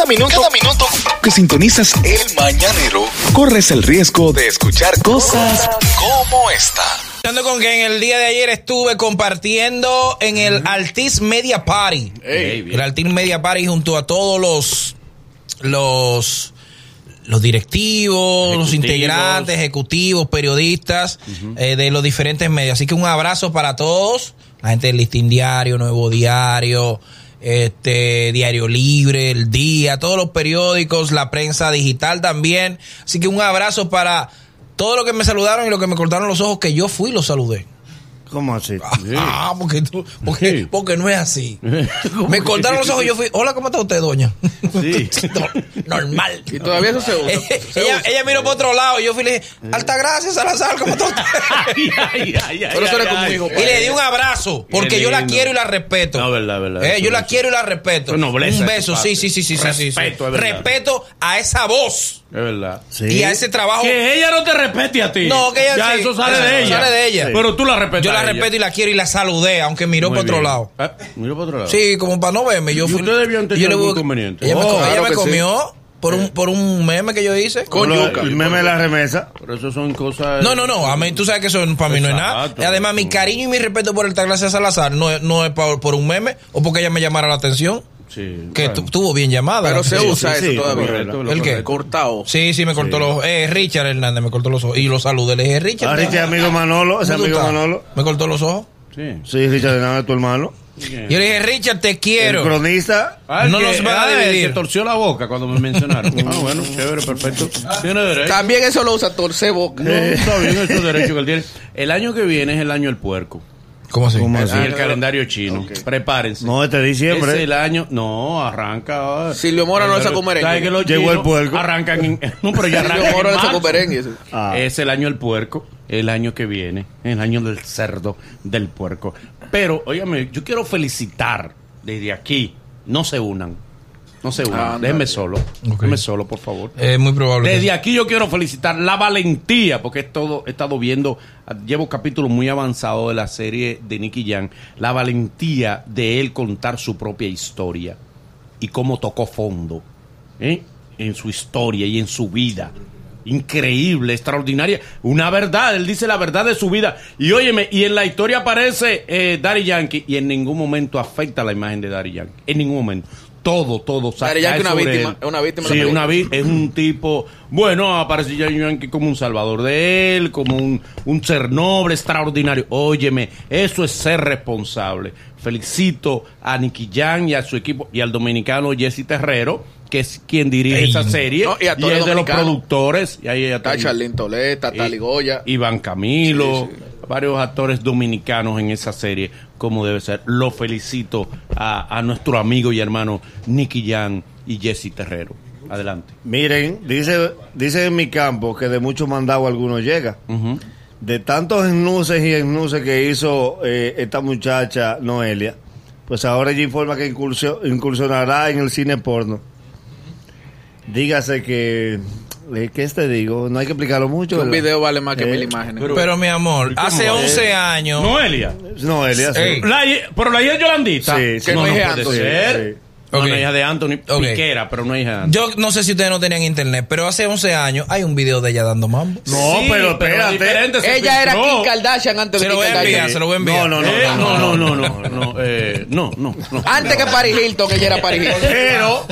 Cada minuto, cada minuto que sintonizas el mañanero, corres el riesgo de escuchar cosas como esta. Hablando con que en el día de ayer estuve compartiendo en el Altis Media Party. el Altis Media Party junto a todos los los los directivos, los integrantes, ejecutivos, periodistas eh, de los diferentes medios. Así que un abrazo para todos, la gente del Listín Diario, Nuevo Diario, este Diario Libre, El Día, todos los periódicos, la prensa digital también. Así que un abrazo para todos los que me saludaron y los que me cortaron los ojos, que yo fui y los saludé. ¿Cómo así? Ah, porque, tú, porque, porque no es así. Me cortaron los ojos y yo fui, hola, ¿cómo está usted, doña? Sí. Normal. Y todavía eso se usa. Se ella, usa. ella miró por otro lado y yo fui y le dije, alta gracias, Salazar, ¿cómo está usted? Ay, ay, ay, ay, Pero eso ay, era como ay. hijo, Y le di un abrazo, porque Qué yo la quiero y la respeto. No, verdad, verdad. Eh, yo la quiero y la respeto. Nobleza un beso, sí, sí, sí, sí, sí, sí, sí. Respeto. Respeto a esa voz Es verdad. Sí. y a ese trabajo. Que ella no te respete a ti. No, que ella ya sí. eso sale Eso de ella. sale de ella. Pero tú la respetas. Yo la a ella. respeto y la quiero y la saludé, aunque miró por otro lado. Ah, miró por otro lado. Sí, como para no verme. Yo ¿Y fui, ustedes yo le algún voy- inconveniente? Ella me, ella comió por un, por un meme que yo hice. Con Lo- yuca. El meme de la remesa. Pero eso son cosas. No, no, no. A mí, tú sabes que eso para mí no es nada. Y además, mi cariño y mi respeto por el Gracia Salazar no es, no es por, por un meme o porque ella me llamara la atención. Sí. Que bueno. tu- tuvo bien llamada. Pero se usa sí, eso sí, todavía. correcto, ¿El qué? Cortado. Sí, sí, me cortó los ojos. Eh, Richard Hernández me cortó los ojos. Y lo saludé. Le dije, Richard. Ah, ¿cómo Richard, amigo Manolo. Ese amigo estás? Manolo. Me cortó los ojos. Sí. Sí, Richard Hernández, tu hermano. Yo le dije, Richard, te El quiero. cronista. Ah, No nos van a ah, dividir. que torció la boca cuando me mencionaron. ah, bueno, chévere, perfecto. Tiene derecho. También eso lo usa torce boca. No, está bien, eso es derecho que él tiene. El año que viene es el año del puerco. ¿Cómo así? ¿Cómo Así el calendario chino. Prepárense. No, este es diciembre. el año. No, arranca. Silvio Mora no le sacó merengue. ¿Sabes que los Llegó el puerco. Arrancan en. No, pero ya Silvio arrancan. Mora en le sacó merengue. Ah. Es el año del puerco, el año que viene, el año del cerdo, del puerco. Pero, óigame, yo quiero felicitar desde aquí. No se unan. No se unan. Ah, Déjenme no. solo. Ok. Déjenme solo, por favor. Es muy probable. que Desde aquí yo quiero felicitar la valentía, porque es todo, he estado viendo, llevo capítulos muy avanzados de la serie de Nicky Jam, la valentía de él contar su propia historia y cómo tocó fondo ¿eh? en su historia y en su vida. Increíble, extraordinaria, una verdad, él dice la verdad de su vida. Y óyeme, y en la historia aparece eh, Daddy Yankee y en ningún momento afecta la imagen de Daddy Yankee, en ningún momento. Todo, todo. Daddy Yankee una víctima, es una víctima Sí, la una vi- es un tipo, bueno, aparece Daddy Yankee como un salvador de él, como un, un ser noble, extraordinario. Óyeme, eso es ser responsable. Felicito a Nicky Jam y a su equipo y al dominicano Jesse Terrero, que es quien dirige Ey. esa serie No, y y, actores es de los productores. Y ahí Está Charlene Toleta, está y- Ligoya. Iván Camilo, Sí, sí. Varios actores dominicanos en esa serie, como debe ser. Lo felicito a, a nuestro amigo y hermano Nicky Jan y Jesse Terrero. Adelante. Miren, dice, dice en mi campo que de muchos mandados algunos llega. De tantos esnuces y esnuces que hizo eh, esta muchacha Noelia, pues ahora ella informa que incursio- incursionará en el cine porno. Dígase que, ¿qué te digo? No hay que explicarlo mucho. Que un ¿verdad? video vale más que Eh, mil imágenes. Pero mi amor, hace es? 11 años. Noelia. Noelia, sí. Ey. La hi- pero la hija Yolandita. Sí, sí. Que no es puede Anthony. ser. Sí, No, Ok. no es hija de Anthony. Ok. Piquera, pero no es hija de Anthony. Yo no sé si ustedes no tenían internet, pero hace 11 años hay un video de ella dando mambo. No, Sí, pero espérate. Ella era. Kim Kardashian antes Se de lo Kim voy a enviar, Kardashian. se lo voy a enviar. No, no, Eh, no, no, no, no, no, eh, no, no, no. Antes que Paris Hilton, ella era Paris Hilton. Pero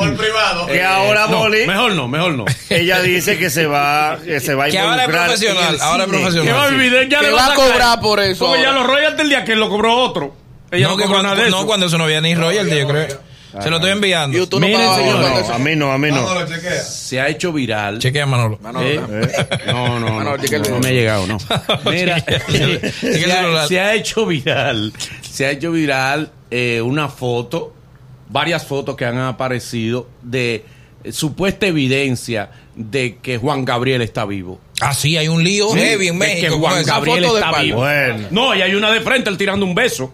que ahora No, Molly, mejor no, mejor no. ella dice que se va, que se va a Que ahora es involucrar profesional, ahora es profesional. Que va a vivir, ya Que le va a cobrar por eso Porque ya los royalties del día que lo cobró otro. Ella no, no, cuando, nada de no, eso. cuando eso no había ni royalty, yo creo. Se lo estoy enviando. YouTube no Miren, No, a mí no, a mí no. Se ha hecho viral. Chequea, Manolo. Manolo, ¿Eh? déjame. No, no, no, Manolo, chequea me ha llegado, no. Mira, Chequea se, ha, se ha hecho viral, se ha hecho viral eh, una foto, varias fotos que han aparecido de eh, supuesta evidencia de que Juan Gabriel está vivo. Ah, sí, hay un lío heavy en De México. que Juan Gabriel está vivo. Bueno. No, y hay una de frente, él tirando un beso.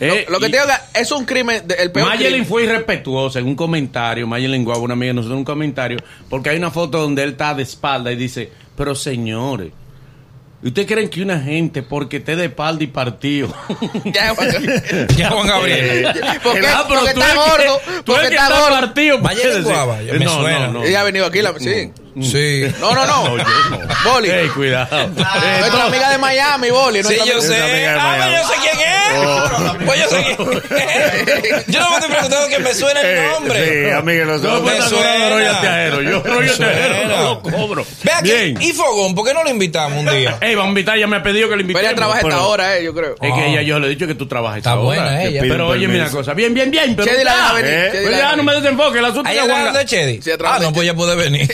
Eh, Lo que y- te digo que es un crimen, de- el peor Mayelin crimen. fue irrespetuosa en un comentario. Mayelin Guava, una amiga de nosotros, en un comentario, porque hay una foto donde él está de espalda y dice: Pero señores, ¿Y ¿Ustedes creen que una gente, porque esté de espalda y partido, Ya, Ya Juan Gabriel. porque, Ah, pero porque tú está gordo. Porque está está gordo. partido. Valle de. Guava, me no, suena. no, no. Ella ha venido aquí. La, sí. Sí. No, no, no. No, no. Boli. Ey, cuidado. Eh, Nuestra todo- amiga de Miami, Boli. Sí, yo amiga- sé. amiga Ah, pues yo sé quién es. Pues yo sé quién es. Yo no me estoy preguntando que me suene el Eh, nombre. Sí, amigo, No, nosotros. pues Me está suena. royalty ajeno. Yo Me ajeno suena. no lo cobro. Ve aquí. Bien. ¿Y Fogón? ¿Por qué no lo invitamos un día? Ey, vamos a invitar, ella me ha pedido que le Pero invitemos. ella trabaja esta pero- hora, eh, yo creo. Es que ella, yo le he dicho que tú trabajas Está esta hora. buena ella. Pero oye, mira cosa. Bien, bien, bien. Pero Chedi la ya. deja venir. eh, Pero ya no me desenfoque. El asunto ¿Ahí es Chedi? Ah, no, pues ya puede venir.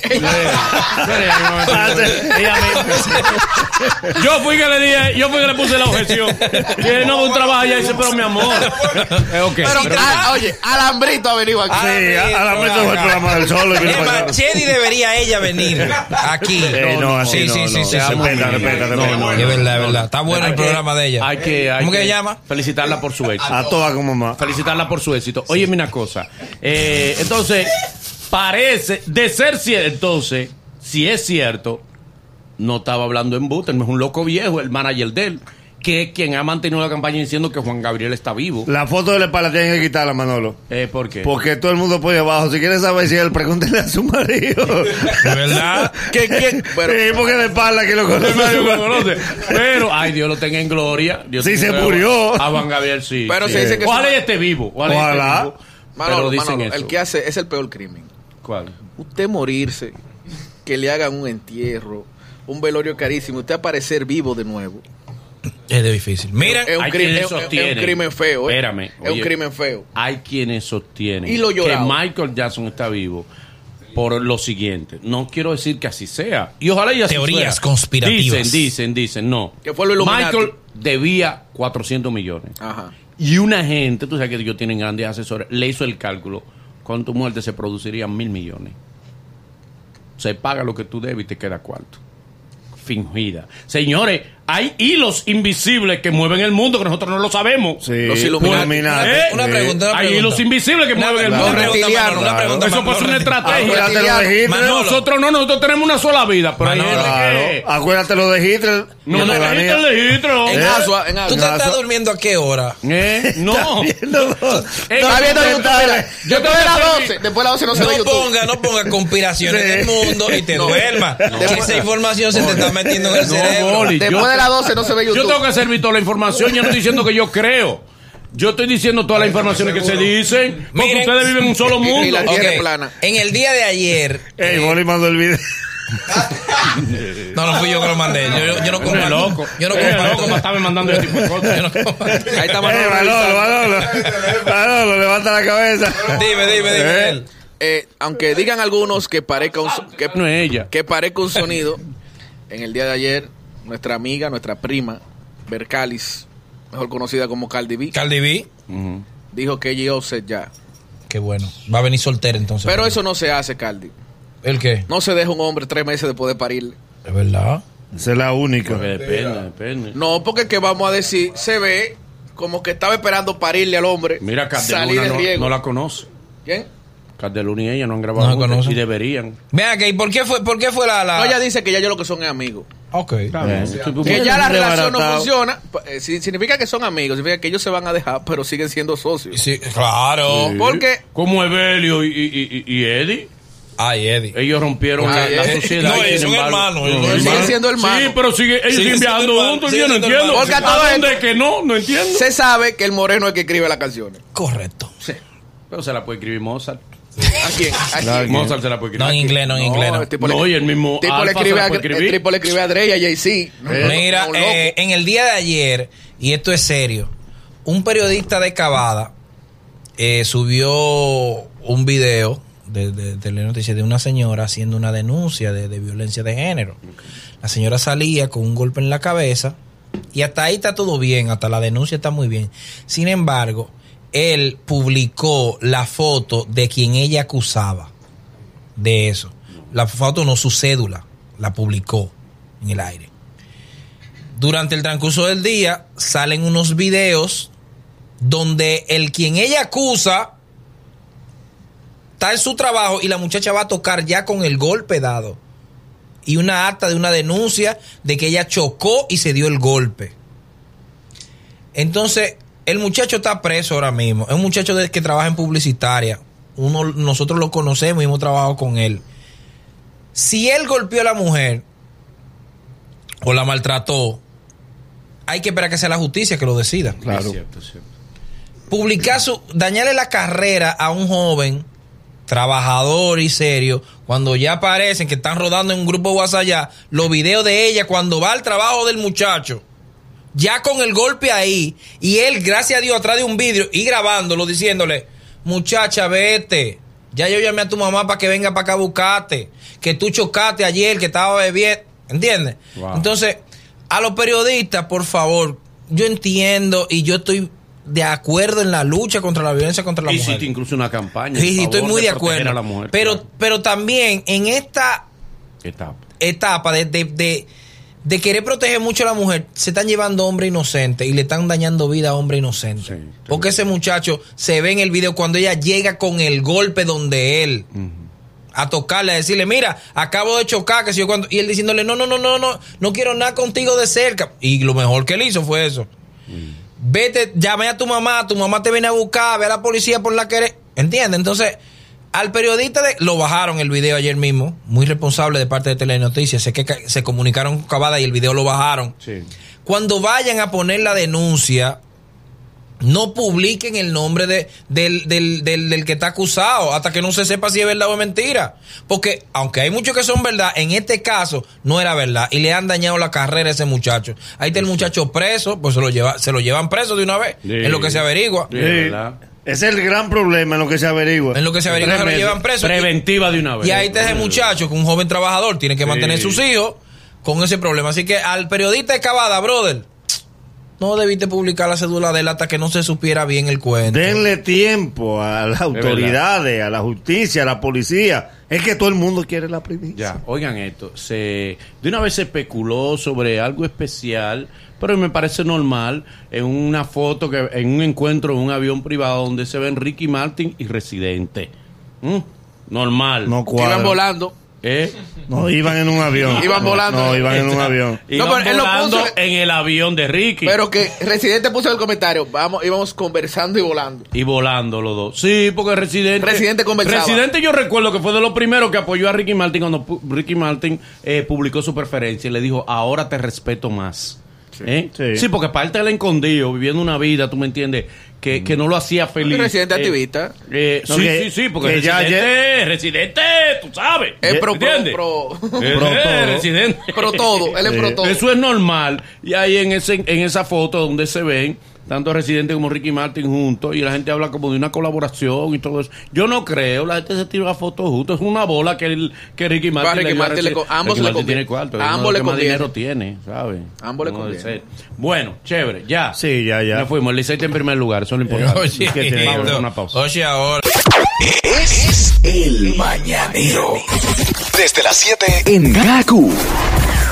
Yo fui que le dije, yo fui que le puse la objeción. Que no un trabajo allá y dice, pero mi amor. Eh, Pero, pero- ah, oye, Alambrito ha venido aquí. Sí, a, a la sí, mesa fue el programa del sol. y vino Es para más, acá. Chedi debería ella venir aquí. Eh, no, así sí, no, sí, no. sí, sí, Respeta, sí. respeta, No, Es verdad, es verdad. Está bueno el programa de ella. Hay que, hay ¿Cómo que se llama? Felicitarla por su éxito. A todas como mamá. Felicitarla por su éxito. Oye, una cosa. Eh, entonces, parece, de ser cierto, entonces, si es cierto, no estaba hablando en boot, es un loco viejo, el manager de él, que es quien ha mantenido la campaña diciendo que Juan Gabriel está vivo. La foto de la espalda tienen que quitarla, Manolo. Eh, ¿Por qué? Porque todo el mundo pone abajo. Si quieres saber si él, pregúntele a su marido. ¿De verdad? ¿Qué? Pero, sí, porque de espalda que lo Nadie lo conoce. conoce. Pero, ay, Dios lo tenga en gloria. Dios Sí, se murió. A Juan Gabriel sí. Pero sí. se dice que Ojalá su- y esté vivo. Ojalá. y esté Ojalá. vivo. Manolo, pero dicen Manolo, eso. el que hace es el peor crimen. ¿Cuál? Usted morirse, que le hagan un entierro, un velorio carísimo, usted aparecer vivo de nuevo. Es de difícil. Miren, Es un, Hay crimen, quienes es, es un sostienen. crimen feo. ¿eh? Espérame, Es un crimen feo. Hay quienes sostienen Y lo que. Michael Jackson está vivo por lo siguiente. No quiero decir que así sea. Y ojalá y así Teorías fuera. conspirativas. Dicen, dicen, dicen, no. Que fue lo. Michael debía 400 millones. Ajá. Y una gente, tú sabes que ellos tienen grandes asesores, le hizo el cálculo. Con tu muerte se producirían mil millones. Se paga lo que tú debes y te queda cuarto. Fingida. Señores, hay hilos invisibles que mueven el mundo que nosotros no lo sabemos. Sí, Los. Illuminati. ¿Eh? Una pregunta, una Hay pregunta. hilos invisibles que mueven el Una mundo. una pregunta, Eso puede ser una estrategia. Acuérdate lo de Hitler. Manolo. Nosotros no, nosotros tenemos una sola vida. Pero hay Manolo. gente Claro. que. Acuérdate lo de Hitler. No, no. Hitler, de Hitler. En ¿Eh? Asua, en ¿Tú te estás durmiendo a qué hora? ¿Eh? No. No. Eh, Está viendo yo- YouTube, Yo te doy las 12, después de las 12 no se ve No ponga, no ponga conspiraciones del mundo y te duermas. Que esa información se te está metiendo en el No, cerebro. Boli, Después yo- de las 12 no se ve Yo tengo que servir toda la información. Yo no estoy diciendo que yo creo. Yo estoy diciendo todas las informaciones que se dicen. Porque Miren. ustedes viven en un solo Y mundo. la tierra Ok, es plana. En el día de ayer. Ey, eh, Boli mandó el video. no, no fui yo que lo mandé. Yo, yo, yo no comparto. loco. Yo no comparto. loco estarme mandando ese tipo de cosas. Yo no comparto. Ahí está Manolo Manolo, revisando. Manolo. Manolo, levanta la cabeza. Dime, dime, dime. Eh. él. Eh, aunque digan algunos que parezca un, que, No es ella. que parezca un sonido, en el día de ayer, nuestra amiga, nuestra prima, Bercalis, mejor conocida como Cardi B, Cardi B. Dijo que ella offset ya. Qué bueno. Va a venir soltera entonces. Pero eso no se hace, Cardi. ¿El qué? No se deja un hombre tres meses después de parirle. Es verdad. Esa es la única. Porque depende, depende. No, porque que vamos a decir, se ve como que estaba esperando parirle al hombre. Mira, salir Cardeluna de no, riego. no la conoce. ¿Quién? Cardeluna y ella no han grabado No la juntas, conocen. y deberían. Vean que, ¿y por qué fue, por qué fue la. la... No, ella dice que ya yo lo que son es amigos. Ok. Que ya la relación no funciona. eh, si- Significa que son amigos, significa que ellos se van a dejar, pero siguen siendo socios. Sí, claro. Sí. Porque- Como Evelio y, y, y, y Eddie. Ay, Eddie. Ellos rompieron Ah, la, la eh, sociedad. no, ellos son hermanos, ellos siguen siendo hermanos. Sí, pero sigue, ellos Siguen viajando juntos. Yo no entiendo. Porque a ¿A todo dónde esto- es que no? No entiendo. Se sabe que el moreno es el que escribe las canciones. Correcto. Pero se la puede escribir Mozart. ¿A quién? ¿A quién? Mozart se la puede escribir. No en inglés, no en inglés. no. el tipo, No, le, y el mismo tipo le escribe a, el tipo le escribe a Dre y a Jay-Z. No, no, Mira, no, eh, en el día de ayer, y esto es serio, un periodista de Cavada eh, subió un video de, de, de la noticia de una señora haciendo una denuncia de, de violencia de género. La señora salía con un golpe en la cabeza y hasta ahí está todo bien, hasta la denuncia está muy bien. Sin embargo, él publicó la foto de quien ella acusaba de eso. La foto no, su cédula, la publicó en el aire. Durante el transcurso del día salen unos videos donde el quien ella acusa está en su trabajo y la muchacha va a tocar ya con el golpe dado y una acta de una denuncia de que ella chocó y se dio el golpe. Entonces, el muchacho está preso ahora mismo. Es un muchacho de- que trabaja en publicitaria. Uno, nosotros lo conocemos y hemos trabajado con él. Si él golpeó a la mujer o la maltrató, hay que esperar que sea la justicia que lo decida. Claro. Es cierto, es cierto. Publicar su, dañarle la carrera a un joven trabajador y serio, cuando ya aparecen que están rodando en un grupo de WhatsApp ya, los videos de ella cuando va al trabajo del muchacho, ya con el golpe ahí, y él, gracias a Dios, atrás de un vidrio y grabándolo, diciéndole, muchacha, vete, ya yo llamé a tu mamá para que venga para acá a buscarte, que tú chocaste ayer, que estaba bebiendo, ¿entiendes? Wow. Entonces, a los periodistas, por favor, yo entiendo y yo estoy de acuerdo en la lucha contra la violencia contra la mujer. Hiciste incluso una campaña. Sí, en sí, estoy muy de, acuerdo. a la mujer, pero, claro. pero también en esta Etapa. etapa de, de, de- de querer proteger mucho a la mujer, se están llevando hombres inocentes y le están dañando vida a hombres inocentes. Sí, Porque ese muchacho se ve en el video cuando ella llega con el golpe donde él. A tocarle, a decirle, mira, acabo de chocar, que si yo cuando. Y él diciéndole, no, no, no, no, no, no quiero nada contigo de cerca. Y lo mejor que él hizo fue eso. Vete, llame a tu mamá, tu mamá te viene a buscar, ve a la policía por la que eres. ¿Entiendes? Entonces, al periodista de- lo bajaron el video ayer mismo, muy responsable de parte de Telenoticias. Sé que se comunicaron con Cavada y el video lo bajaron. Sí. Cuando vayan a poner la denuncia, no publiquen el nombre de, del, del, del, del que está acusado hasta que no se sepa si es verdad o es mentira. Porque aunque hay muchos que son verdad, en este caso no era verdad y le han dañado la carrera a ese muchacho. Ahí está el muchacho preso, pues se lo, lleva, se lo llevan preso de una vez, Sí. en lo que se averigua. Sí, es el gran problema en lo que se averigua. En lo que se averigua se lo llevan preso. Preventiva de una vez. Y ahí está ese muchacho, que un joven trabajador, tiene que mantener Sí. sus hijos con ese problema. Así que al periodista de Cavada, brother, no debiste publicar la cédula de él hasta que no se supiera bien el cuento. Denle tiempo a las autoridades, a la justicia, a la policía. Es que todo el mundo quiere la primicia. Ya, oigan esto, se de una vez se especuló sobre algo especial, pero me parece normal en una foto que en un encuentro en un avión privado donde se ven Ricky Martin y Residente. ¿Mm? Normal. No Que iban cuadra. volando. ¿Eh? No, iban en un avión. Iban volando. No, iban en un avión. Iban No, pero él lo volando puso- en el avión de Ricky. Pero que Residente puso el comentario. Vamos, íbamos conversando y volando. Y volando los dos. Sí, porque Residente. Residente conversaba. Residente, yo recuerdo que fue de los primeros que apoyó a Ricky Martin cuando Ricky Martin eh, publicó su preferencia y le dijo: Ahora te respeto más. ¿Eh? Sí. Sí. porque parte del escondido, viviendo una vida, tú me entiendes, que, que no lo hacía feliz. Residente Eh, activista. eh, No, sí, que- sí, sí, porque que ya- residente, residente, tú sabes. Es pro, pro, ¿entiendes? pro. Eh, Pro eh, todo. residente. Pro todo. Él es pro Sí. todo. Eso es normal. Y ahí en ese en esa foto donde se ven tanto Residente como Ricky Martin juntos y la gente habla como de una colaboración y todo eso. Yo no creo, la gente se tira una foto juntos. Es una bola que, el, que Ricky Martin, Ricky le Martin le ambos Ricky le Martin tiene cuarto. es ambos le más dinero tiene, ¿sabes? Ambos le conviene. Bueno, chévere, ya. Sí, ya, ya. Ya fuimos, el Licey en primer lugar, eso es lo importante. Oye, que una pausa. oye, ahora. Es el mañanero. Desde las 7 en Gaku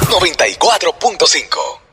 94.5.